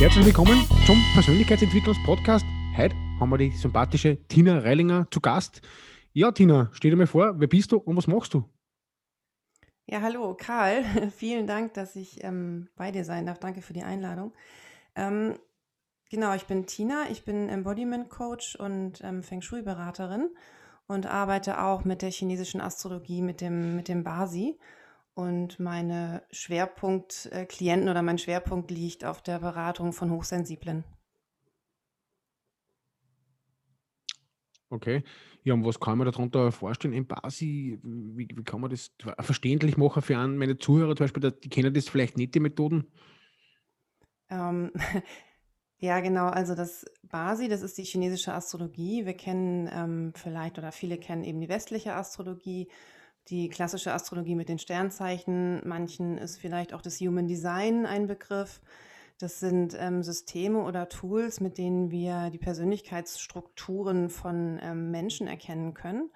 Herzlich willkommen zum Persönlichkeitsentwicklungspodcast. Heute haben wir die sympathische Tina Reilinger zu Gast. Ja, Tina, stell dir mal vor, wer bist du und was machst du? Ja, hallo, Karl. Vielen Dank, dass ich ähm, bei dir sein darf. Danke für die Einladung. Ähm, genau, ich bin Tina. Ich bin Embodiment Coach und ähm, Feng Shui-Beraterin und arbeite auch mit der chinesischen Astrologie, mit dem, mit dem Basi. Und meine Schwerpunktklienten oder mein Schwerpunkt liegt auf der Beratung von Hochsensiblen. Okay. Ja, und was kann man darunter vorstellen? Im Basi, wie, wie kann man das verständlich machen für einen, meine Zuhörer zum Beispiel, die kennen das vielleicht nicht, die Methoden? Ähm, ja, genau. Also das Basi, das ist die chinesische Astrologie. Wir kennen ähm, vielleicht oder viele kennen eben die westliche Astrologie die klassische Astrologie mit den Sternzeichen. Manchen ist vielleicht auch das Human Design ein Begriff. Das sind ähm, Systeme oder Tools, mit denen wir die Persönlichkeitsstrukturen von ähm, Menschen erkennen können.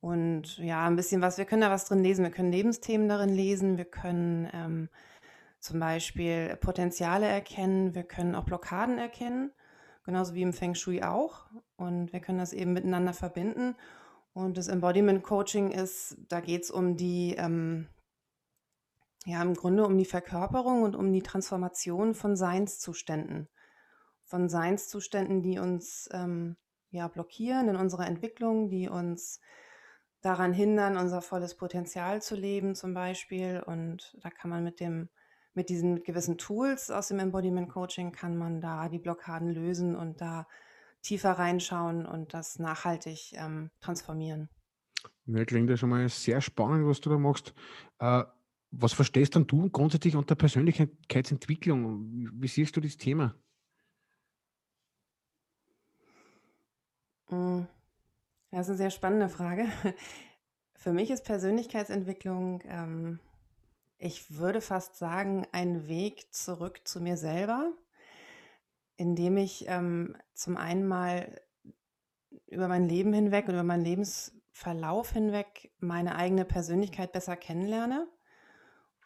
Und ja, ein bisschen was, wir können da was drin lesen. Wir können Lebensthemen darin lesen. Wir können ähm, zum Beispiel Potenziale erkennen. Wir können auch Blockaden erkennen, genauso wie im Feng Shui auch. Und wir können das eben miteinander verbinden. Und das Embodiment Coaching ist, da geht es um die, ähm, ja, im Grunde um die Verkörperung und um die Transformation von Seinszuständen. Von Seinszuständen, die uns ähm, ja, blockieren in unserer Entwicklung, die uns daran hindern, unser volles Potenzial zu leben, zum Beispiel. Und da kann man mit dem, mit diesen gewissen Tools aus dem Embodiment Coaching kann man da die Blockaden lösen und da tiefer reinschauen und das nachhaltig ähm, transformieren. Ja, klingt ja schon mal sehr spannend, was du da machst. Äh, was verstehst dann du grundsätzlich unter Persönlichkeitsentwicklung? Wie siehst du das Thema? Hm, das ist eine sehr spannende Frage. Für mich ist Persönlichkeitsentwicklung, ähm, ich würde fast sagen, ein Weg zurück zu mir selber indem ich ähm, zum einen mal über mein Leben hinweg und über meinen Lebensverlauf hinweg meine eigene Persönlichkeit besser kennenlerne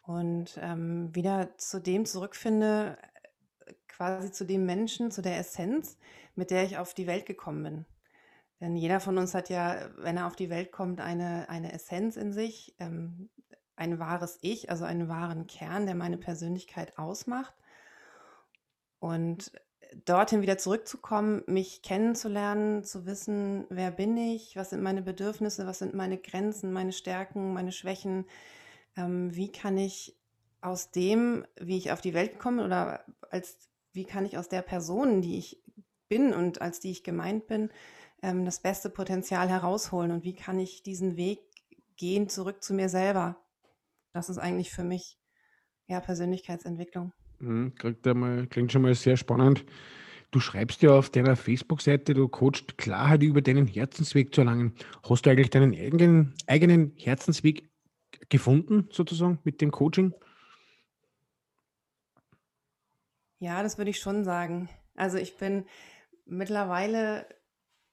und ähm, wieder zu dem zurückfinde, quasi zu dem Menschen, zu der Essenz, mit der ich auf die Welt gekommen bin. Denn jeder von uns hat ja, wenn er auf die Welt kommt, eine, eine Essenz in sich, ähm, ein wahres Ich, also einen wahren Kern, der meine Persönlichkeit ausmacht. Und dorthin wieder zurückzukommen, mich kennenzulernen, zu wissen, wer bin ich, was sind meine Bedürfnisse, was sind meine Grenzen, meine Stärken, meine Schwächen, ähm, wie kann ich aus dem, wie ich auf die Welt komme oder als wie kann ich aus der Person, die ich bin und als die ich gemeint bin, ähm, das beste Potenzial herausholen und wie kann ich diesen Weg gehen zurück zu mir selber. Das ist eigentlich für mich ja Persönlichkeitsentwicklung. Mhm, klingt, einmal, klingt schon mal sehr spannend. Du schreibst ja auf deiner Facebook-Seite, du coachst Klarheit über deinen Herzensweg zu erlangen. Hast du eigentlich deinen eigenen, eigenen Herzensweg gefunden, sozusagen, mit dem Coaching? Ja, das würde ich schon sagen. Also ich bin mittlerweile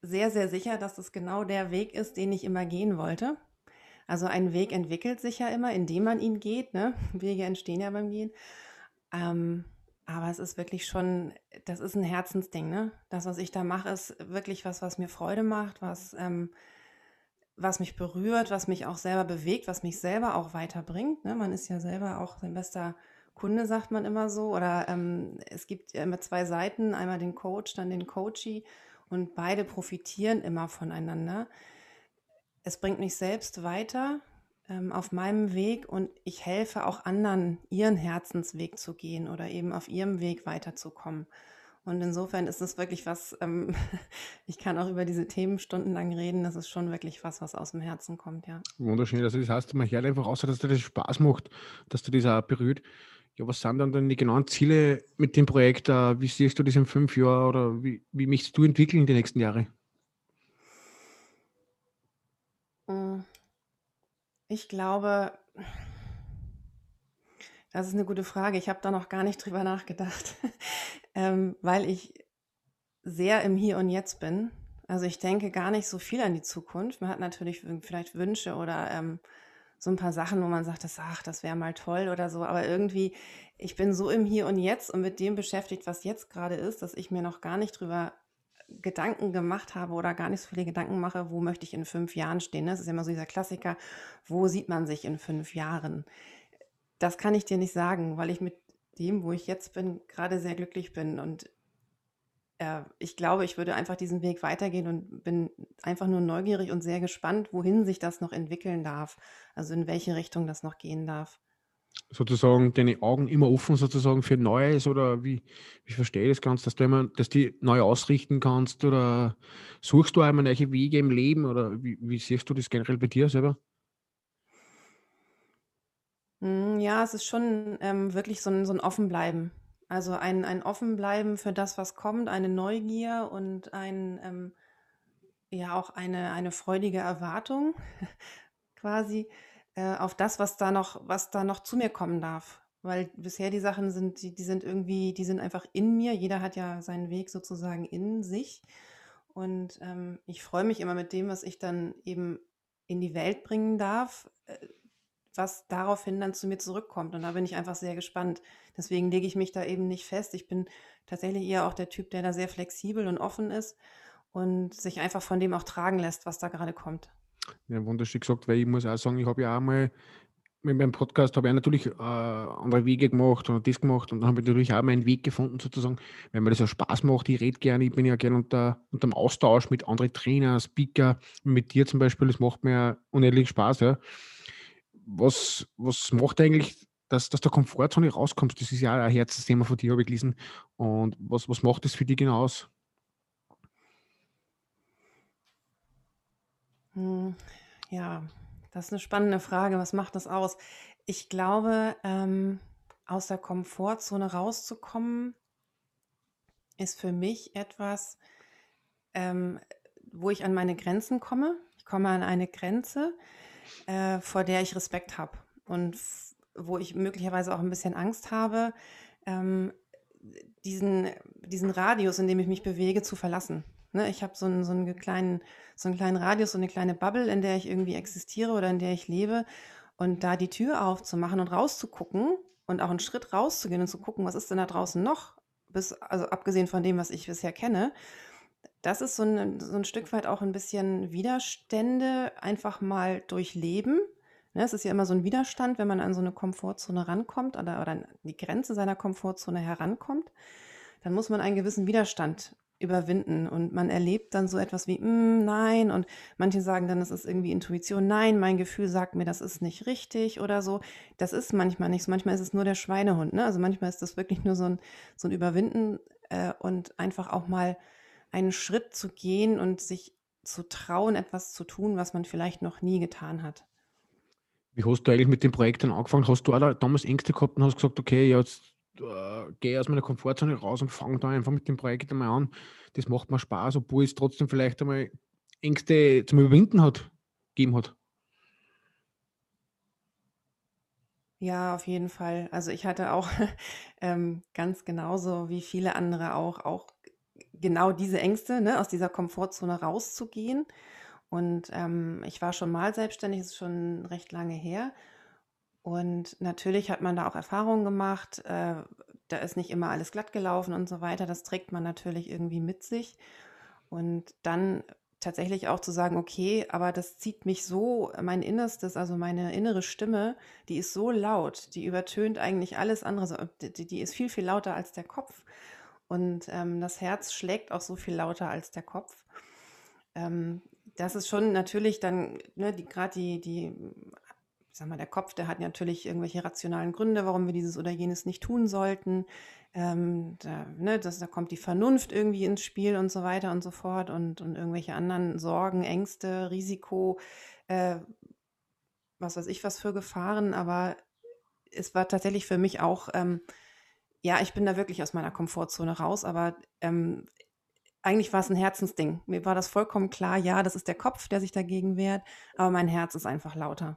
sehr, sehr sicher, dass das genau der Weg ist, den ich immer gehen wollte. Also ein Weg entwickelt sich ja immer, indem man ihn geht. Ne? Wege entstehen ja beim Gehen. Ähm, aber es ist wirklich schon, das ist ein Herzensding, ne? Das, was ich da mache, ist wirklich was, was mir Freude macht, was, ähm, was mich berührt, was mich auch selber bewegt, was mich selber auch weiterbringt. Ne? Man ist ja selber auch sein bester Kunde, sagt man immer so. Oder ähm, es gibt immer zwei Seiten, einmal den Coach, dann den Coachee und beide profitieren immer voneinander. Es bringt mich selbst weiter, ähm, auf meinem Weg und ich helfe auch anderen, ihren Herzensweg zu gehen oder eben auf ihrem Weg weiterzukommen. Und insofern ist es wirklich was, ähm, ich kann auch über diese Themen stundenlang reden, das ist schon wirklich was, was aus dem Herzen kommt, ja. Wunderschön. Also das heißt, man hört einfach außer, dass dir das Spaß macht, dass du das auch berührt. Ja, was sind dann deine genauen Ziele mit dem Projekt? Wie siehst du das in fünf Jahren oder wie, wie möchtest du entwickeln in den nächsten Jahren? Hm. Ich glaube, das ist eine gute Frage. Ich habe da noch gar nicht drüber nachgedacht, ähm, weil ich sehr im Hier und Jetzt bin. Also ich denke gar nicht so viel an die Zukunft. Man hat natürlich vielleicht Wünsche oder ähm, so ein paar Sachen, wo man sagt, das, ach, das wäre mal toll oder so. Aber irgendwie, ich bin so im Hier und Jetzt und mit dem beschäftigt, was jetzt gerade ist, dass ich mir noch gar nicht drüber Gedanken gemacht habe oder gar nicht so viele Gedanken mache, wo möchte ich in fünf Jahren stehen. Ne? Das ist immer so dieser Klassiker, wo sieht man sich in fünf Jahren? Das kann ich dir nicht sagen, weil ich mit dem, wo ich jetzt bin, gerade sehr glücklich bin und äh, ich glaube, ich würde einfach diesen Weg weitergehen und bin einfach nur neugierig und sehr gespannt, wohin sich das noch entwickeln darf. Also in welche Richtung das noch gehen darf. Sozusagen deine Augen immer offen sozusagen für Neues oder wie, wie verstehe ich das Ganze, dass du immer, dass die neu ausrichten kannst oder suchst du einmal neue Wege im Leben oder wie, wie siehst du das generell bei dir selber? Hm, ja, es ist schon ähm, wirklich so ein, so ein Offenbleiben. Also ein, ein Offenbleiben für das, was kommt, eine Neugier und ein, ähm, ja auch eine, eine freudige Erwartung quasi äh, auf das, was da noch, was da noch zu mir kommen darf. Weil bisher die Sachen sind, die, die sind irgendwie, die sind einfach in mir. Jeder hat ja seinen Weg sozusagen in sich. Und ähm, ich freue mich immer mit dem, was ich dann eben in die Welt bringen darf, äh, was daraufhin dann zu mir zurückkommt. Und da bin ich einfach sehr gespannt. Deswegen lege ich mich da eben nicht fest. Ich bin tatsächlich eher auch der Typ, der da sehr flexibel und offen ist und sich einfach von dem auch tragen lässt, was da gerade kommt. Ja, wunderschön gesagt, weil ich muss auch sagen, ich habe ja auch mal mit meinem Podcast habe ich natürlich äh, andere Wege gemacht und das gemacht und dann habe ich natürlich auch meinen Weg gefunden sozusagen, weil mir das ja Spaß macht. Ich rede gerne, ich bin ja gerne unter, unter dem Austausch mit anderen Trainer, Speaker, mit dir zum Beispiel, das macht mir unendlich Spaß. Ja was, was macht eigentlich, dass, dass der Komfortzone rauskommst? Das ist ja ein Herzensthema von dir, habe ich gelesen. Und was, was macht das für dich genau aus? Hm, ja, das ist eine spannende Frage. Was macht das aus? Ich glaube, ähm, aus der Komfortzone rauszukommen, ist für mich etwas, ähm, wo ich an meine Grenzen komme. Ich komme an eine Grenze, äh, vor der ich Respekt habe und wo ich möglicherweise auch ein bisschen Angst habe, ähm, diesen, diesen Radius, in dem ich mich bewege, zu verlassen. Ne, ich habe so einen, so, einen kleinen, so einen kleinen Radius, so eine kleine Bubble, in der ich irgendwie existiere oder in der ich lebe. Und da die Tür aufzumachen und rauszugucken und auch einen Schritt rauszugehen und zu gucken, was ist denn da draußen noch, bis, also abgesehen von dem, was ich bisher kenne, das ist so ein, so 'n Stück weit auch ein bisschen Widerstände einfach mal durchleben, ne? Es ist ja immer so ein Widerstand, wenn man an so eine Komfortzone rankommt oder oder an die Grenze seiner Komfortzone herankommt, dann muss man einen gewissen Widerstand überwinden und man erlebt dann so etwas wie: „Hm, nein“ und manche sagen dann, das ist irgendwie Intuition: „Nein, mein Gefühl sagt mir, das ist nicht richtig“ oder so. Das ist manchmal nicht so. Manchmal ist es nur der Schweinehund, ne? Also, manchmal ist das wirklich nur so ein so 'n Überwinden, äh, und einfach auch mal einen Schritt zu gehen und sich zu trauen, etwas zu tun, was man vielleicht noch nie getan hat. Wie hast du eigentlich mit dem Projekt dann angefangen? Hast du auch da damals Ängste gehabt und hast gesagt, okay, jetzt äh, gehe aus meiner Komfortzone raus und fange da einfach mit dem Projekt einmal an. Das macht mir Spaß, obwohl es trotzdem vielleicht einmal Ängste zum Überwinden hat, gegeben hat. Ja, auf jeden Fall. Also ich hatte auch ähm, ganz genauso wie viele andere auch, auch genau diese Ängste, ne, aus dieser Komfortzone rauszugehen. Und ähm, ich war schon mal selbstständig, das ist schon recht lange her. Und natürlich hat man da auch Erfahrungen gemacht. Äh, da ist nicht immer alles glatt gelaufen und so weiter. Das trägt man natürlich irgendwie mit sich. Und dann tatsächlich auch zu sagen, okay, aber das zieht mich so, mein Innerstes, also meine innere Stimme, die ist so laut, die übertönt eigentlich alles andere, die, ist viel, viel lauter als der Kopf. Und ähm, das Herz schlägt auch so viel lauter als der Kopf. Ähm, das ist schon natürlich dann, ne, die, gerade die, die, ich sag mal, der Kopf, der hat natürlich irgendwelche rationalen Gründe, warum wir dieses oder jenes nicht tun sollten. Ähm, da, ne, das, da kommt die Vernunft irgendwie ins Spiel und so weiter und so fort und, und irgendwelche anderen Sorgen, Ängste, Risiko, äh, was weiß ich was für Gefahren, aber es war tatsächlich für mich auch, ähm, ja, ich bin da wirklich aus meiner Komfortzone raus, aber ähm, eigentlich war es ein Herzensding. Mir war das vollkommen klar, ja, das ist der Kopf, der sich dagegen wehrt, aber mein Herz ist einfach lauter.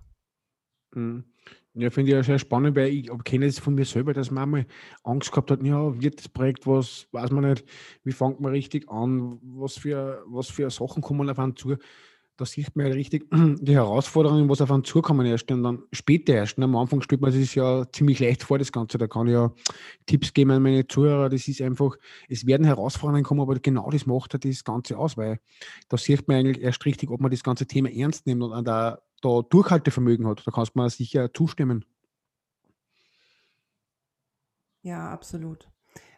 Mhm. Ja, finde ich ja sehr spannend, weil ich kenne es von mir selber, dass man einmal Angst gehabt hat, ja, wird das Projekt was, weiß man nicht, wie fängt man richtig an, was für, was für Sachen kommen auf einen zu. Da sieht man ja richtig die Herausforderungen, was auf einen zukommen erst und dann später erst. Am Anfang stellt man sich ja ziemlich leicht vor, das Ganze. Da kann ich ja Tipps geben an meine Zuhörer. Das ist einfach, es werden Herausforderungen kommen, aber genau das macht halt das Ganze aus, weil da sieht man eigentlich erst richtig, ob man das ganze Thema ernst nimmt und da da Durchhaltevermögen hat. Da kannst du mir sicher zustimmen. Ja, absolut.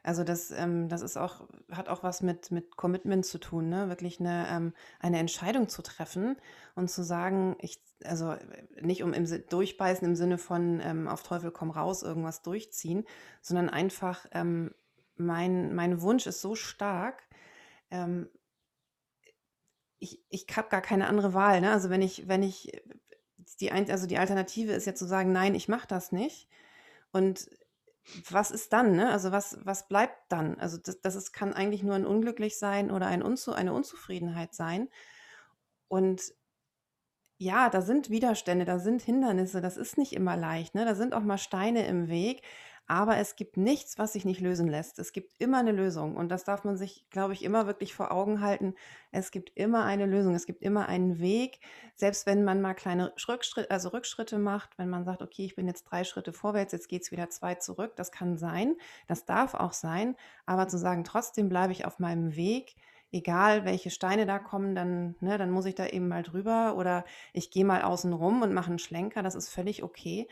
Also das, ähm, das ist auch, hat auch was mit, mit Commitment zu tun, ne? Wirklich eine, ähm, eine Entscheidung zu treffen und zu sagen, ich, also nicht um im Durchbeißen im Sinne von ähm, auf Teufel komm raus irgendwas durchziehen, sondern einfach ähm, mein, mein Wunsch ist so stark, ähm, ich, ich habe gar keine andere Wahl. Ne? Also wenn ich, wenn ich, die, also die Alternative ist ja zu sagen, nein, ich mache das nicht. Und was ist dann? Ne? Also was, was bleibt dann? Also das, das ist, kann eigentlich nur ein Unglücklich sein oder ein Unzu, eine Unzufriedenheit sein. Und ja, da sind Widerstände, da sind Hindernisse, das ist nicht immer leicht. Ne? Da sind auch mal Steine im Weg. Aber es gibt nichts, was sich nicht lösen lässt. Es gibt immer eine Lösung. Und das darf man sich, glaube ich, immer wirklich vor Augen halten. Es gibt immer eine Lösung. Es gibt immer einen Weg. Selbst wenn man mal kleine Rückschritte, also Rückschritte macht, wenn man sagt, okay, ich bin jetzt drei Schritte vorwärts, jetzt geht es wieder zwei zurück. Das kann sein. Das darf auch sein. Aber zu sagen, trotzdem bleibe ich auf meinem Weg, egal welche Steine da kommen, dann, ne, dann muss ich da eben mal drüber oder ich gehe mal außen rum und mache einen Schlenker, das ist völlig okay.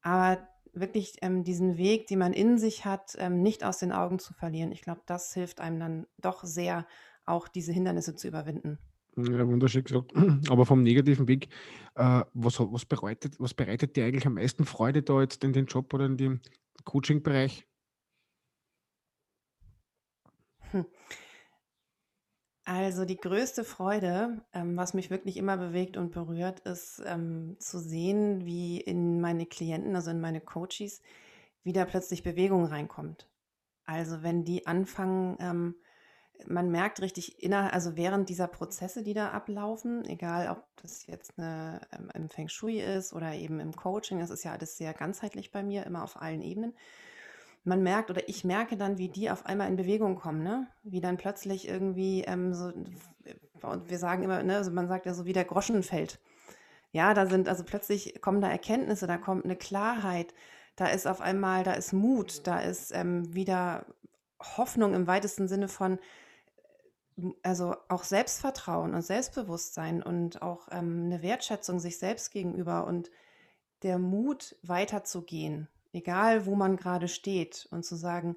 Aber wirklich ähm, diesen Weg, den man in sich hat, ähm, nicht aus den Augen zu verlieren. Ich glaube, das hilft einem dann doch sehr, auch diese Hindernisse zu überwinden. Ja, wunderschön gesagt. Aber vom negativen Weg, äh, was, was, bereitet, was bereitet dir eigentlich am meisten Freude da jetzt in den Job oder in dem Coaching-Bereich? Also die größte Freude, ähm, was mich wirklich immer bewegt und berührt, ist ähm, zu sehen, wie in meine Klienten, also in meine Coaches, wieder plötzlich Bewegung reinkommt. Also wenn die anfangen, ähm, man merkt richtig inner, also während dieser Prozesse, die da ablaufen, egal ob das jetzt eine, ähm, im Feng Shui ist oder eben im Coaching, das ist ja alles sehr ganzheitlich bei mir, immer auf allen Ebenen man merkt oder ich merke dann, wie die auf einmal in Bewegung kommen, ne? Wie dann plötzlich irgendwie ähm, so, und wir sagen immer, ne, also man sagt ja so, wie der Groschen fällt. Ja, da sind, also plötzlich kommen da Erkenntnisse, da kommt eine Klarheit, da ist auf einmal, da ist Mut, da ist ähm, wieder Hoffnung im weitesten Sinne von, also auch Selbstvertrauen und Selbstbewusstsein und auch ähm, eine Wertschätzung sich selbst gegenüber und der Mut weiterzugehen egal wo man gerade steht und zu sagen,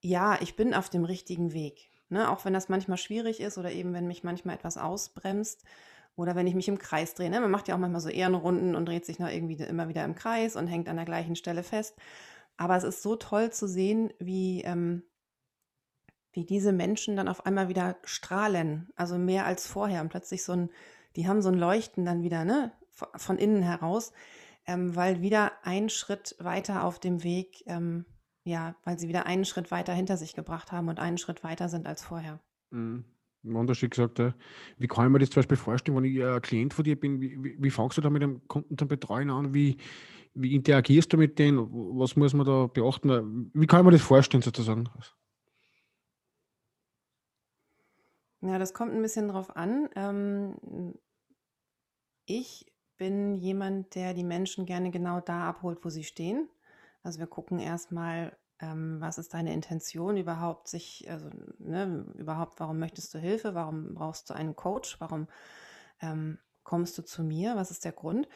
ja, ich bin auf dem richtigen Weg. Ne? Auch wenn das manchmal schwierig ist oder eben wenn mich manchmal etwas ausbremst oder wenn ich mich im Kreis drehe. Ne? Man macht ja auch manchmal so Ehrenrunden und dreht sich noch irgendwie immer wieder im Kreis und hängt an der gleichen Stelle fest. Aber es ist so toll zu sehen, wie, ähm, wie diese Menschen dann auf einmal wieder strahlen, also mehr als vorher und plötzlich so ein, die haben so ein Leuchten dann wieder ne, von innen heraus, ähm, weil wieder ein Schritt weiter auf dem Weg, ähm, ja, weil sie wieder einen Schritt weiter hinter sich gebracht haben und einen Schritt weiter sind als vorher. Mhm. Wunderschön gesagt. Ja. Wie kann ich mir das zum Beispiel vorstellen, wenn ich ein Klient von dir bin? Wie, wie, wie fangst du da mit dem Kunden zum Betreuen an? Wie, wie interagierst du mit denen? Was muss man da beachten? Wie kann ich mir das vorstellen sozusagen? Ja, das kommt ein bisschen drauf an. Ähm, ich bin jemand, der die Menschen gerne genau da abholt, wo sie stehen. Also wir gucken erstmal, ähm, was ist deine Intention überhaupt, sich, also ne, überhaupt, warum möchtest du Hilfe, warum brauchst du einen Coach, warum ähm, kommst du zu mir, was ist der Grund?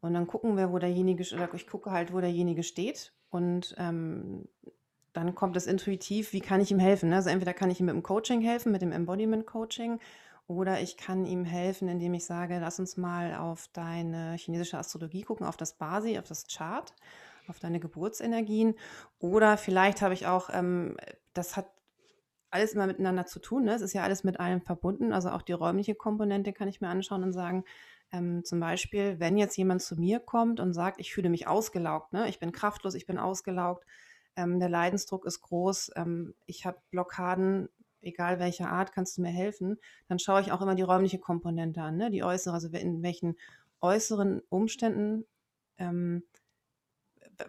Und dann gucken wir, wo derjenige, oder ich gucke halt, wo derjenige steht und ähm, dann kommt es intuitiv, wie kann ich ihm helfen? Ne? Also entweder kann ich ihm mit dem Coaching helfen, mit dem Embodiment Coaching oder ich kann ihm helfen, indem ich sage, lass uns mal auf deine chinesische Astrologie gucken, auf das Basi, auf das Chart, auf deine Geburtsenergien. Oder vielleicht habe ich auch, ähm, das hat alles immer miteinander zu tun. Ne? Es ist ja alles mit allem verbunden. Also auch die räumliche Komponente kann ich mir anschauen und sagen, Ähm, zum Beispiel, wenn jetzt jemand zu mir kommt und sagt, ich fühle mich ausgelaugt, ne? ich bin kraftlos, ich bin ausgelaugt, ähm, der Leidensdruck ist groß, ähm, ich habe Blockaden, egal welcher Art, kannst du mir helfen, dann schaue ich auch immer die räumliche Komponente an, ne? die äußere, also in welchen äußeren Umständen ähm,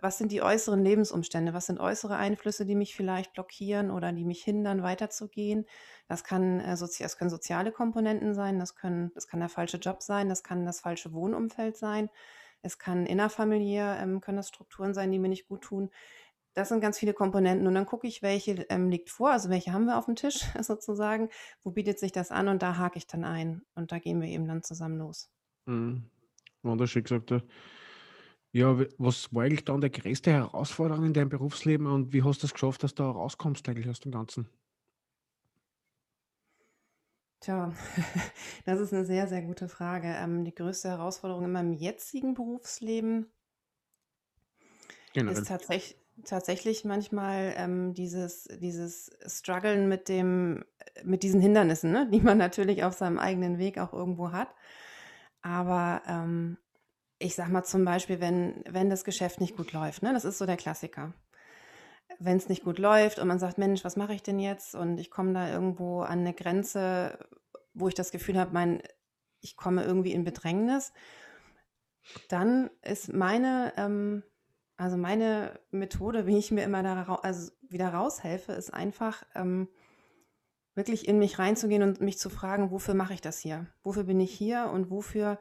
was sind die äußeren Lebensumstände? Was sind äußere Einflüsse, die mich vielleicht blockieren oder die mich hindern, weiterzugehen? Das, kann, äh, sozi das können soziale Komponenten sein, das, können, das kann der falsche Job sein, das kann das falsche Wohnumfeld sein, es kann innerfamiliär, ähm, können das Strukturen sein, die mir nicht gut tun. Das sind ganz viele Komponenten und dann gucke ich, welche ähm, liegt vor, also welche haben wir auf dem Tisch sozusagen, wo bietet sich das an und da hake ich dann ein und da gehen wir eben dann zusammen los. Mhm. Wunderschön gesagt. Ja. Ja, was war eigentlich dann die größte Herausforderung in deinem Berufsleben und wie hast du es geschafft, dass du da rauskommst eigentlich aus dem Ganzen? Tja, das ist eine sehr, sehr gute Frage. Ähm, die größte Herausforderung in meinem jetzigen Berufsleben ist Generell. Tatsäch tatsächlich manchmal, ähm, dieses dieses Struggeln mit dem mit diesen Hindernissen, ne, die man natürlich auf seinem eigenen Weg auch irgendwo hat. Aber, ähm ich sage mal zum Beispiel, wenn wenn das Geschäft nicht gut läuft, ne? Das ist so der Klassiker. Wenn es nicht gut läuft und man sagt: „Mensch, was mache ich denn jetzt?“ Und ich komme da irgendwo an eine Grenze, wo ich das Gefühl habe, mein ich komme irgendwie in Bedrängnis, dann ist meine, ähm also meine Methode, wie ich mir immer da rau also wieder raushelfe, ist einfach, ähm, wirklich in mich reinzugehen und mich zu fragen: „Wofür mache ich das hier? Wofür bin ich hier und wofür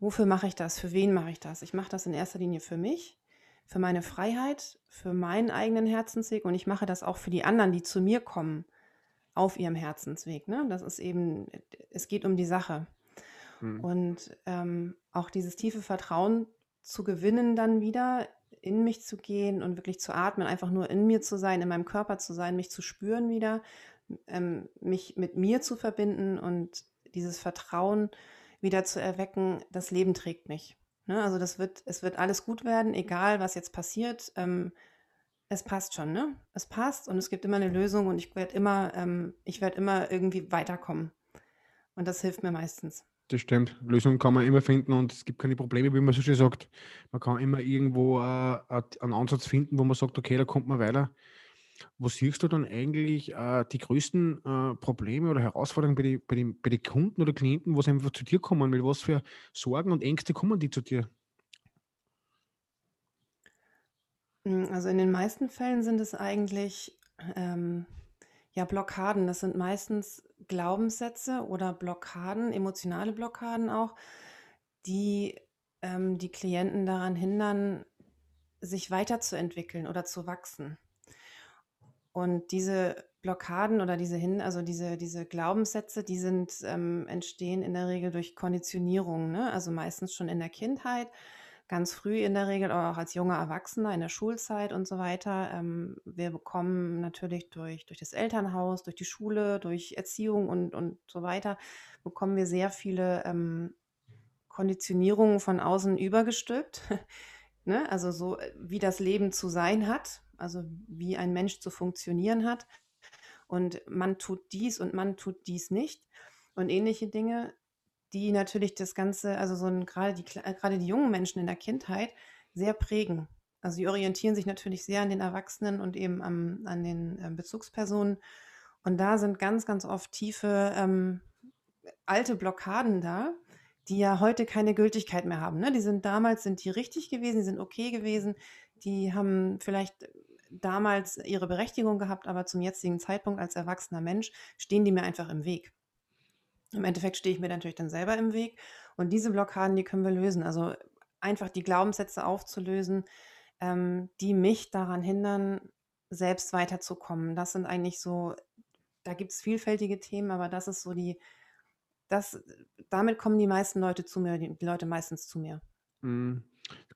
Wofür mache ich das? Für wen mache ich das? Ich mache das in erster Linie für mich, für meine Freiheit, für meinen eigenen Herzensweg und ich mache das auch für die anderen, die zu mir kommen auf ihrem Herzensweg. Ne? Das ist eben, es geht um die Sache. Mhm. Und ähm, auch dieses tiefe Vertrauen zu gewinnen, dann wieder in mich zu gehen und wirklich zu atmen, einfach nur in mir zu sein, in meinem Körper zu sein, mich zu spüren wieder, ähm, mich mit mir zu verbinden und dieses Vertrauen wieder zu erwecken, das Leben trägt mich. Ne? Also das wird, es wird alles gut werden, egal was jetzt passiert. Ähm, es passt schon, ne? Es passt und es gibt immer eine Lösung und ich werde immer, ähm, ich werde immer irgendwie weiterkommen. Und das hilft mir meistens. Das stimmt. Lösungen kann man immer finden und es gibt keine Probleme, wie man so schön sagt. Man kann immer irgendwo äh, einen Ansatz finden, wo man sagt, okay, da kommt man weiter. Wo siehst du dann eigentlich äh, die größten äh, Probleme oder Herausforderungen bei, die, bei, den, bei den Kunden oder Klienten, sie einfach zu dir kommen? Mit was für Sorgen und Ängste kommen die zu dir? Hm, also in den meisten Fällen sind es eigentlich ähm, ja Blockaden. Das sind meistens Glaubenssätze oder Blockaden, emotionale Blockaden auch, die ähm, die Klienten daran hindern, sich weiterzuentwickeln oder zu wachsen. Und diese Blockaden oder diese hin also diese diese Glaubenssätze, die sind ähm, entstehen in der Regel durch Konditionierung, ne? Also meistens schon in der Kindheit, ganz früh in der Regel, aber auch als junger Erwachsener in der Schulzeit und so weiter. Ähm, wir bekommen natürlich durch durch das Elternhaus, durch die Schule, durch Erziehung und und so weiter, bekommen wir sehr viele, ähm, Konditionierungen von außen übergestülpt, ne? Also so, äh, wie das Leben zu sein hat also wie ein Mensch zu funktionieren hat. Und man tut dies und man tut dies nicht. Und ähnliche Dinge, die natürlich das Ganze, also so ein, gerade die, äh, gerade die jungen Menschen in der Kindheit sehr prägen. Also sie orientieren sich natürlich sehr an den Erwachsenen und eben am, an den äh, Bezugspersonen. Und da sind ganz, ganz oft tiefe ähm, alte Blockaden da, die ja heute keine Gültigkeit mehr haben. Ne? Die sind damals, sind die richtig gewesen, die sind okay gewesen, die haben vielleicht damals ihre Berechtigung gehabt, aber zum jetzigen Zeitpunkt als erwachsener Mensch stehen die mir einfach im Weg. Im Endeffekt stehe ich mir natürlich dann selber im Weg und diese Blockaden, die können wir lösen. Also einfach die Glaubenssätze aufzulösen, ähm, die mich daran hindern, selbst weiterzukommen. Das sind eigentlich so, da gibt es vielfältige Themen, aber das ist so die, das, damit kommen die meisten Leute zu mir, die, Leute meistens zu mir. Mhm.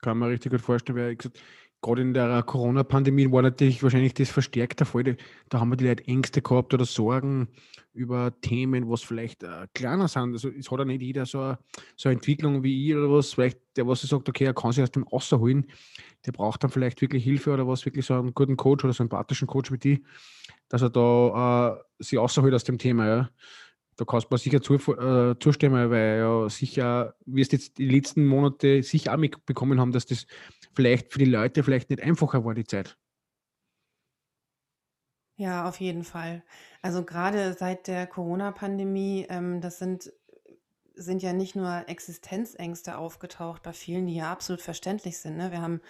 Kann man richtig gut vorstellen, weil ich gesagt, gerade in der Corona-Pandemie war natürlich wahrscheinlich das verstärkt der Fall. Da haben wir die Leute Ängste gehabt oder Sorgen über Themen, was vielleicht äh, kleiner sind. Also es hat ja nicht jeder so eine, so eine Entwicklung wie ich oder was, vielleicht der, was sagt, okay, er kann sich aus dem Außer der braucht dann vielleicht wirklich Hilfe oder was, wirklich so einen guten Coach oder so einen empathischen Coach wie die, dass er da äh, sich außerholt aus dem Thema. Ja. Da kannst du mir sicher zu, äh, zustimmen, weil ja sicher, wirst jetzt die letzten Monate sicher auch mitbekommen haben, dass das vielleicht für die Leute vielleicht nicht einfacher war, die Zeit. Ja, auf jeden Fall. Also gerade seit der Corona-Pandemie, ähm, das sind, sind ja nicht nur Existenzängste aufgetaucht bei vielen, die ja absolut verständlich sind. Ne? Wir haben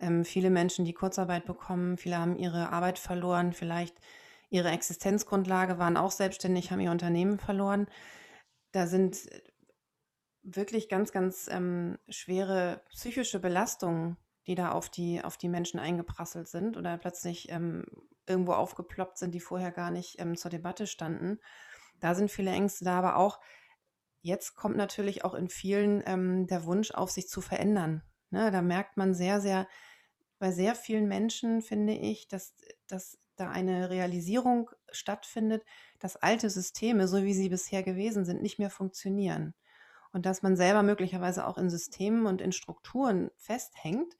ähm, viele Menschen, die Kurzarbeit bekommen, viele haben ihre Arbeit verloren, vielleicht ihre Existenzgrundlage, waren auch selbstständig, haben ihr Unternehmen verloren. Da sind wirklich ganz, ganz ähm, schwere psychische Belastungen, die da auf die, auf die Menschen eingeprasselt sind oder plötzlich ähm, irgendwo aufgeploppt sind, die vorher gar nicht ähm, zur Debatte standen. Da sind viele Ängste da, aber auch jetzt kommt natürlich auch in vielen ähm, der Wunsch auf, sich zu verändern. Ne, da merkt man sehr, sehr, bei sehr vielen Menschen finde ich, dass, dass da eine Realisierung stattfindet, dass alte Systeme, so wie sie bisher gewesen sind, nicht mehr funktionieren. Und dass man selber möglicherweise auch in Systemen und in Strukturen festhängt,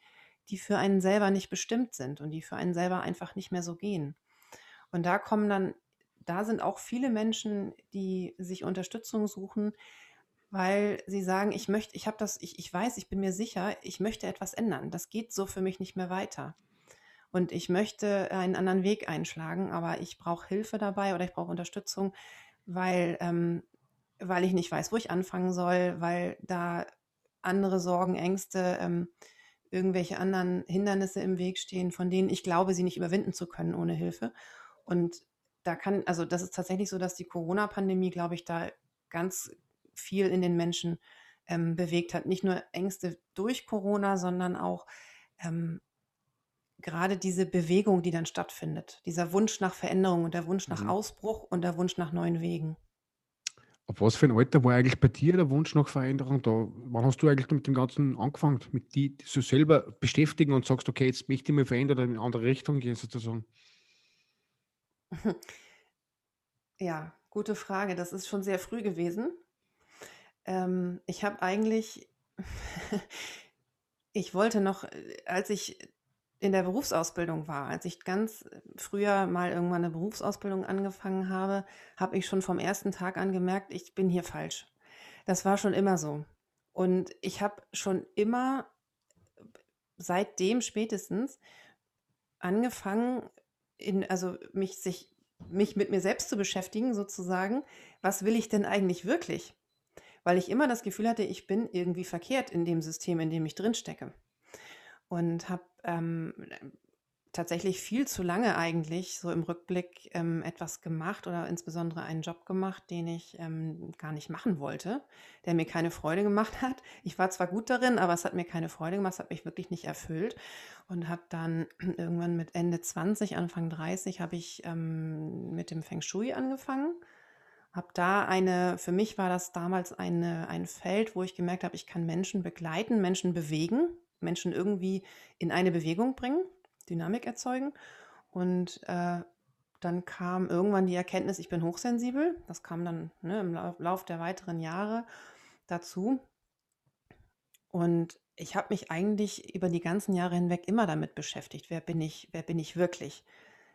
die für einen selber nicht bestimmt sind und die für einen selber einfach nicht mehr so gehen. Und da kommen dann, da sind auch viele Menschen, die sich Unterstützung suchen, weil sie sagen, ich möchte, ich habe das, ich, ich weiß, ich bin mir sicher, ich möchte etwas ändern. Das geht so für mich nicht mehr weiter. Und ich möchte einen anderen Weg einschlagen, aber ich brauche Hilfe dabei oder ich brauche Unterstützung, weil, ähm, weil ich nicht weiß, wo ich anfangen soll, weil da andere Sorgen, Ängste, ähm, irgendwelche anderen Hindernisse im Weg stehen, von denen ich glaube, sie nicht überwinden zu können ohne Hilfe. Und da kann, also das ist tatsächlich so, dass die Corona-Pandemie, glaube ich, da ganz viel in den Menschen ähm, bewegt hat. Nicht nur Ängste durch Corona, sondern auch ähm, gerade diese Bewegung, die dann stattfindet. Dieser Wunsch nach Veränderung und der Wunsch nach Mhm. Ausbruch und der Wunsch nach neuen Wegen. Ab was für ein Alter war eigentlich bei dir der Wunsch nach Veränderung da? Wann hast du eigentlich mit dem Ganzen angefangen, mit die so selber beschäftigen und sagst, okay, jetzt möchte ich mich verändern oder in eine andere Richtung gehen sozusagen? Ja, gute Frage. Das ist schon sehr früh gewesen. Ähm, ich habe eigentlich, ich wollte noch, äh, als ich in der Berufsausbildung war. Als ich ganz früher mal irgendwann eine Berufsausbildung angefangen habe, habe ich schon vom ersten Tag an gemerkt, ich bin hier falsch. Das war schon immer so. Und ich habe schon immer, seitdem spätestens, angefangen, in, also mich, sich, mich mit mir selbst zu beschäftigen, sozusagen. Was will ich denn eigentlich wirklich? Weil ich immer das Gefühl hatte, ich bin irgendwie verkehrt in dem System, in dem ich drinstecke und habe ähm, tatsächlich viel zu lange eigentlich so im Rückblick ähm, etwas gemacht oder insbesondere einen Job gemacht, den ich ähm, gar nicht machen wollte, der mir keine Freude gemacht hat. Ich war zwar gut darin, aber es hat mir keine Freude gemacht, es hat mich wirklich nicht erfüllt und habe dann irgendwann mit Ende 20, Anfang 30 habe ich ähm, mit dem Feng Shui angefangen. Habe da eine, für mich war das damals eine, ein Feld, wo ich gemerkt habe, ich kann Menschen begleiten, Menschen bewegen, Menschen irgendwie in eine Bewegung bringen, Dynamik erzeugen. Und äh, dann kam irgendwann die Erkenntnis, ich bin hochsensibel. Das kam dann ne, im Lauf der weiteren Jahre dazu. Und ich habe mich eigentlich über die ganzen Jahre hinweg immer damit beschäftigt. Wer bin ich? Wer bin ich wirklich?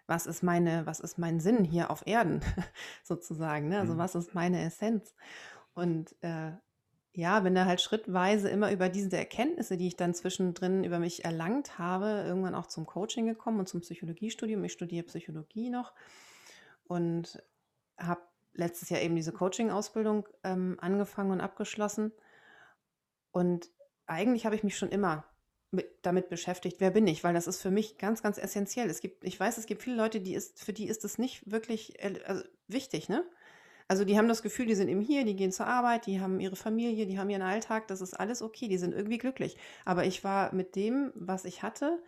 Was ist meine, was ist mein Sinn hier auf Erden sozusagen? Ne? Also mhm. was ist meine Essenz? Und äh, ja, bin da halt schrittweise immer über diese Erkenntnisse, die ich dann zwischendrin über mich erlangt habe, irgendwann auch zum Coaching gekommen und zum Psychologiestudium. Ich studiere Psychologie noch und habe letztes Jahr eben diese Coaching-Ausbildung ähm, angefangen und abgeschlossen. Und eigentlich habe ich mich schon immer mit, damit beschäftigt, wer bin ich, weil das ist für mich ganz, ganz essentiell. Es gibt, ich weiß, es gibt viele Leute, die ist, für die ist es nicht wirklich äh, also wichtig, ne? Also die haben das Gefühl, die sind eben hier, die gehen zur Arbeit, die haben ihre Familie, die haben ihren Alltag, das ist alles okay, die sind irgendwie glücklich. Aber ich war mit dem, was ich hatte,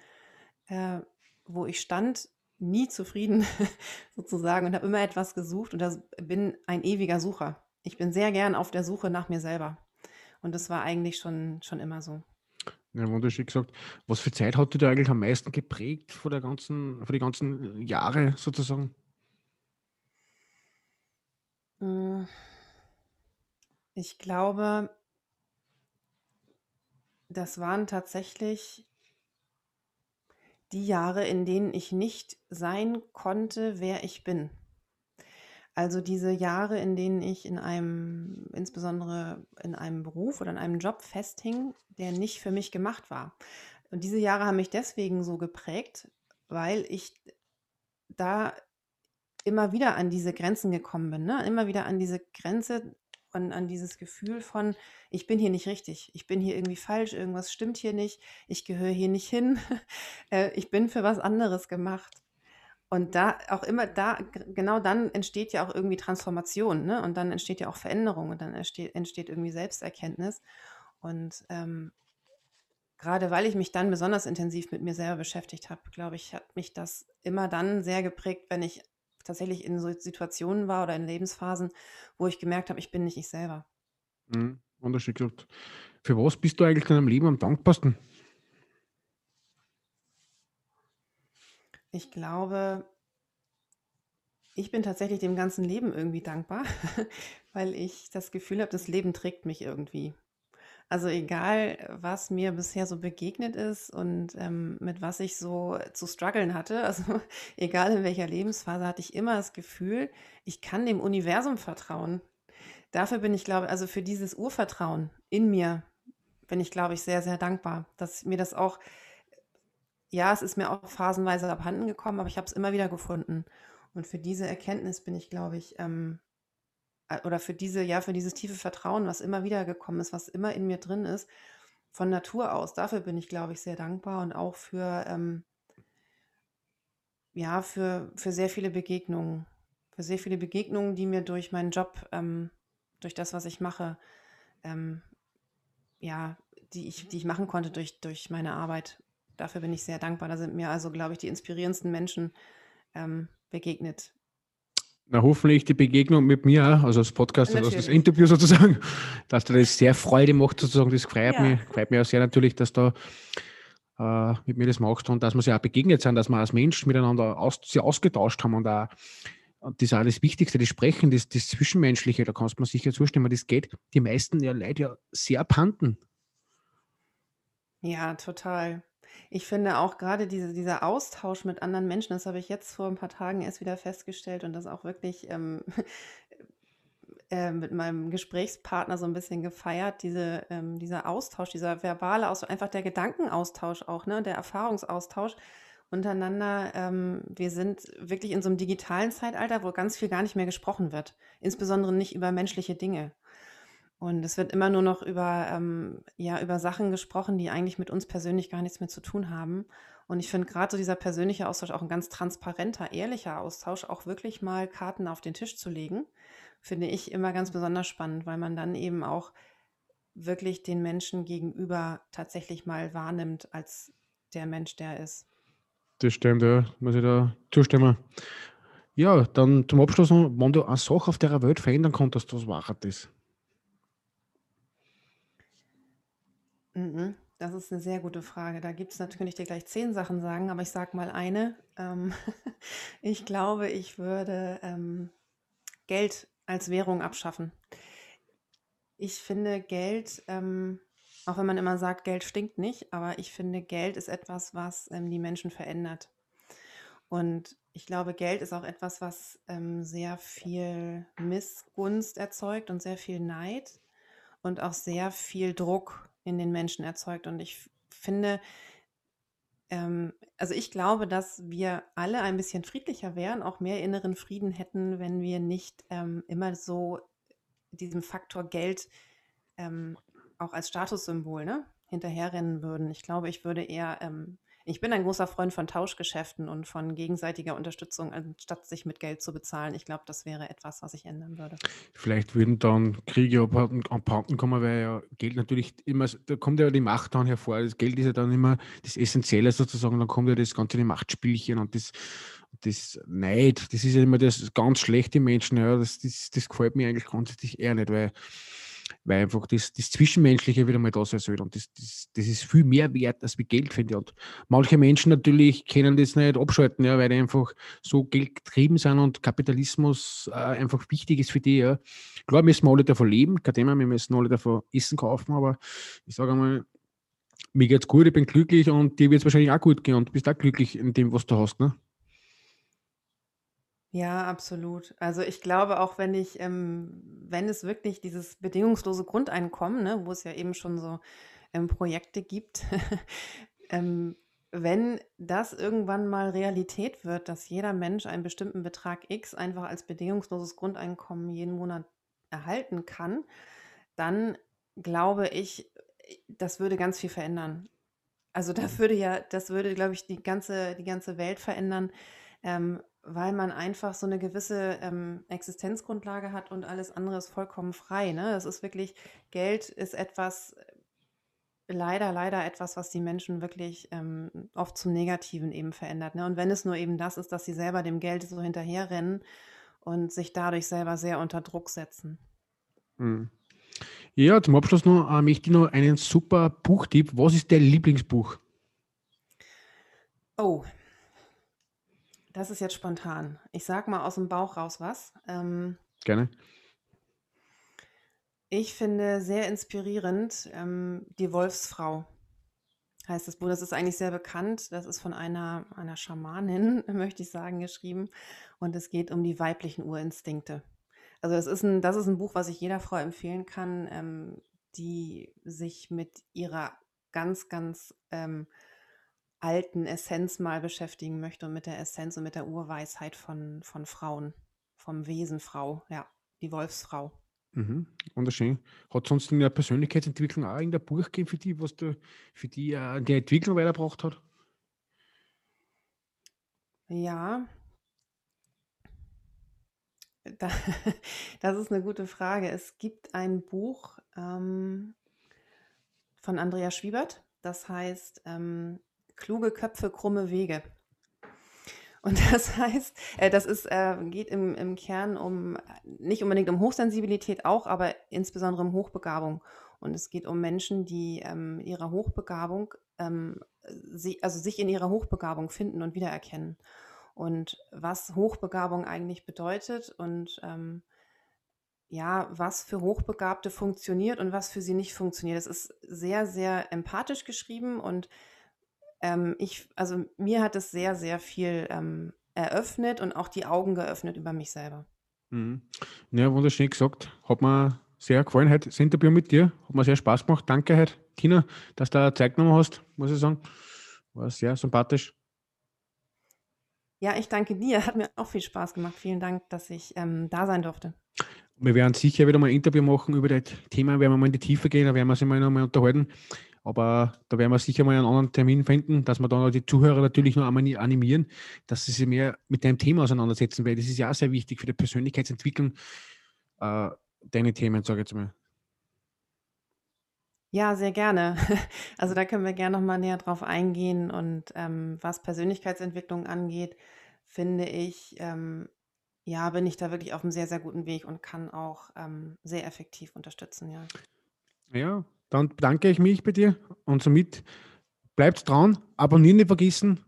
äh, wo ich stand, nie zufrieden sozusagen und habe immer etwas gesucht und das bin ein ewiger Sucher. Ich bin sehr gern auf der Suche nach mir selber. Und das war eigentlich schon, schon immer so. Ja, wunderschön gesagt. Was für Zeit hat dich da eigentlich am meisten geprägt vor der ganzen, vor die ganzen Jahre sozusagen? Hm. Ich glaube das waren tatsächlich die Jahre, in denen ich nicht sein konnte, wer ich bin. Also diese Jahre, in denen ich in einem, insbesondere in einem Beruf oder in einem Job festhing, der nicht für mich gemacht war. Und diese Jahre haben mich deswegen so geprägt, weil ich da immer wieder an diese Grenzen gekommen bin, ne? Immer wieder an diese Grenze und an dieses Gefühl von, ich bin hier nicht richtig, ich bin hier irgendwie falsch, irgendwas stimmt hier nicht, ich gehöre hier nicht hin, äh, ich bin für was anderes gemacht. Und da auch immer da, genau dann entsteht ja auch irgendwie Transformation, ne? Und dann entsteht ja auch Veränderung und dann entsteht, entsteht irgendwie Selbsterkenntnis. Und ähm, gerade weil ich mich dann besonders intensiv mit mir selber beschäftigt habe, glaube ich, hat mich das immer dann sehr geprägt, wenn ich tatsächlich in so Situationen war oder in Lebensphasen, wo ich gemerkt habe, ich bin nicht ich selber. Mhm. Unterschied gesagt. Für was bist du eigentlich in deinem Leben am dankbarsten? Ich glaube, ich bin tatsächlich dem ganzen Leben irgendwie dankbar, weil ich das Gefühl habe, das Leben trägt mich irgendwie. Also egal, was mir bisher so begegnet ist und ähm, mit was ich so zu strugglen hatte, also egal in welcher Lebensphase, hatte ich immer das Gefühl, ich kann dem Universum vertrauen. Dafür bin ich, glaube also für dieses Urvertrauen in mir bin ich, glaube ich, sehr, sehr dankbar, dass mir das auch, ja, es ist mir auch phasenweise abhanden gekommen, aber ich habe es immer wieder gefunden. Und für diese Erkenntnis bin ich, glaube ich, ähm, oder für diese, ja, für dieses tiefe Vertrauen, was immer wieder gekommen ist, was immer in mir drin ist, von Natur aus. Dafür bin ich, glaube ich, sehr dankbar und auch für, ähm, ja, für, für sehr viele Begegnungen. Für sehr viele Begegnungen, die mir durch meinen Job, ähm, durch das, was ich mache, ähm, ja, die ich, die ich machen konnte durch, durch meine Arbeit. Dafür bin ich sehr dankbar. Da sind mir also, glaube ich, die inspirierendsten Menschen ähm, begegnet, na, hoffentlich die Begegnung mit mir, also das Podcast oder das Interview sozusagen, dass dir das sehr Freude macht, sozusagen. Das freut ja. mich, freut mich auch sehr natürlich, dass du äh, mit mir das machst und dass wir sich auch begegnet sind, dass wir als Mensch miteinander aus, sich ausgetauscht haben und auch und das ist auch das Wichtigste, das Sprechen, das, das Zwischenmenschliche, da kannst du mir sicher zustimmen, das geht die meisten ja leider ja sehr abhanden. Ja, total. Ich finde auch gerade diese dieser Austausch mit anderen Menschen, das habe ich jetzt vor ein paar Tagen erst wieder festgestellt und das auch wirklich, ähm, äh, mit meinem Gesprächspartner so ein bisschen gefeiert, diese ähm, dieser Austausch, dieser verbale Austausch, einfach der Gedankenaustausch auch, ne, der Erfahrungsaustausch untereinander. Ähm, wir sind wirklich in so einem digitalen Zeitalter, wo ganz viel gar nicht mehr gesprochen wird, insbesondere nicht über menschliche Dinge. Und es wird immer nur noch über, ähm, ja, über Sachen gesprochen, die eigentlich mit uns persönlich gar nichts mehr zu tun haben. Und ich finde gerade so dieser persönliche Austausch auch ein ganz transparenter, ehrlicher Austausch, auch wirklich mal Karten auf den Tisch zu legen, finde ich immer ganz besonders spannend, weil man dann eben auch wirklich den Menschen gegenüber tatsächlich mal wahrnimmt als der Mensch, der ist. Das stimmt, ja, muss ich da zustimmen. Ja, dann zum Abschluss, wenn du eine Sache auf der Welt verändern konntest, was war das? Mhm. Das ist eine sehr gute Frage. Da gibt es natürlich, könnte ich dir gleich zehn Sachen sagen, aber ich sage mal eine. Ähm, ich glaube, ich würde ähm, Geld als Währung abschaffen. Ich finde Geld, ähm, auch wenn man immer sagt, Geld stinkt nicht, aber ich finde, Geld ist etwas, was ähm, die Menschen verändert. Und ich glaube, Geld ist auch etwas, was ähm, sehr viel Missgunst erzeugt und sehr viel Neid und auch sehr viel Druck in den Menschen erzeugt. Und ich finde, ähm, also ich glaube, dass wir alle ein bisschen friedlicher wären, auch mehr inneren Frieden hätten, wenn wir nicht ähm, immer so diesem Faktor Geld ähm, auch als Statussymbol ne, hinterherrennen würden. Ich glaube, ich würde eher ähm, ich bin ein großer Freund von Tauschgeschäften und von gegenseitiger Unterstützung, anstatt sich mit Geld zu bezahlen. Ich glaube, das wäre etwas, was ich ändern würde. Vielleicht würden dann Kriege abhanden kommen, weil ja Geld natürlich immer, da kommt ja die Macht dann hervor. Das Geld ist ja dann immer das Essentielle sozusagen, dann kommt ja das ganze Machtspielchen und das, das Neid, das ist ja immer das ganz schlechte Menschen, ja, das, das, das gefällt mir eigentlich grundsätzlich eher nicht, weil weil einfach das, das Zwischenmenschliche wieder mal da sein soll. Und das, das, das ist viel mehr wert als wie Geld, finde ich. Und manche Menschen natürlich können das nicht abschalten, ja, weil die einfach so geldgetrieben sind und Kapitalismus äh, einfach wichtig ist für die. Ja. Klar müssen wir alle davon leben, kein Thema, wir müssen alle davon Essen kaufen, aber ich sage einmal, mir geht's gut, ich bin glücklich und dir wird es wahrscheinlich auch gut gehen und du bist auch glücklich in dem, was du hast. Ne? Ja, absolut. Also ich glaube auch, wenn ich, ähm, wenn es wirklich dieses bedingungslose Grundeinkommen, ne, wo es ja eben schon so ähm, Projekte gibt, ähm, wenn das irgendwann mal Realität wird, dass jeder Mensch einen bestimmten Betrag X einfach als bedingungsloses Grundeinkommen jeden Monat erhalten kann, dann glaube ich, das würde ganz viel verändern. Also das würde ja, das würde, glaube ich, die ganze, die ganze Welt verändern, ähm, weil man einfach so eine gewisse ähm, Existenzgrundlage hat und alles andere ist vollkommen frei. Ne? Das ist wirklich, Geld ist etwas, leider, leider etwas, was die Menschen wirklich ähm, oft zum Negativen eben verändert. Ne? Und wenn es nur eben das ist, dass sie selber dem Geld so hinterherrennen und sich dadurch selber sehr unter Druck setzen. Mhm. Ja, zum Abschluss noch äh, möchte ich noch einen super Buchtipp. Was ist dein Lieblingsbuch? Oh, das ist jetzt spontan. Ich sag mal aus dem Bauch raus was. Ähm, Gerne. ich finde sehr inspirierend ähm, Die Wolfsfrau heißt das Buch. Das ist eigentlich sehr bekannt. Das ist von einer, einer Schamanin, möchte ich sagen, geschrieben. Und es geht um die weiblichen Urinstinkte. Also das ist ein, das ist ein Buch, was ich jeder Frau empfehlen kann, ähm, die sich mit ihrer ganz, ganz ähm, alten Essenz mal beschäftigen möchte und mit der Essenz und mit der Urweisheit von, von Frauen, vom Wesen Frau, ja, die Wolfsfrau. Mhm, wunderschön. Hat sonst in der Persönlichkeitsentwicklung auch in der Buch gegeben für die, was du für die, äh, die Entwicklung weitergebracht hat? Ja, da, das ist eine gute Frage. Es gibt ein Buch ähm, von Andrea Schwiebert, das heißt ähm, Kluge Köpfe, krumme Wege. Und das heißt, äh, das ist, äh, geht im, im Kern um, nicht unbedingt um Hochsensibilität auch, aber insbesondere um Hochbegabung. Und es geht um Menschen, die ähm, ihrer Hochbegabung, ähm, sie, also sich in ihrer Hochbegabung finden und wiedererkennen und was Hochbegabung eigentlich bedeutet und ähm, ja, was für Hochbegabte funktioniert und was für sie nicht funktioniert. Es ist sehr, sehr empathisch geschrieben und ähm, ich, also mir hat es sehr, sehr viel ähm, eröffnet und auch die Augen geöffnet über mich selber. Mhm. Ja, wunderschön gesagt. Hat mir sehr gefallen heute das Interview mit dir. Hat mir sehr Spaß gemacht. Danke heute, Tina, dass du Zeit genommen hast, muss ich sagen. War sehr sympathisch. Ja, ich danke dir. Hat mir auch viel Spaß gemacht. Vielen Dank, dass ich ähm, da sein durfte. Wir werden sicher wieder mal ein Interview machen über das Thema, werden wir mal in die Tiefe gehen, da werden wir uns mal nochmal unterhalten. Aber da werden wir sicher mal einen anderen Termin finden, dass wir dann die Zuhörer natürlich noch einmal animieren, dass sie sich mehr mit dem Thema auseinandersetzen, weil das ist ja auch sehr wichtig für die Persönlichkeitsentwicklung, äh, deine Themen, sage ich jetzt mal. Ja, sehr gerne. Also da können wir gerne noch mal näher drauf eingehen. Und ähm, was Persönlichkeitsentwicklung angeht, finde ich, ähm, ja, bin ich da wirklich auf einem sehr, sehr guten Weg und kann auch ähm, sehr effektiv unterstützen, ja. Ja, dann bedanke ich mich bei dir und somit bleibt dran, abonnieren nicht vergessen.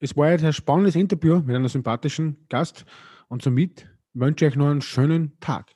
Es war jetzt ein spannendes Interview mit einem sympathischen Gast und somit wünsche ich euch noch einen schönen Tag.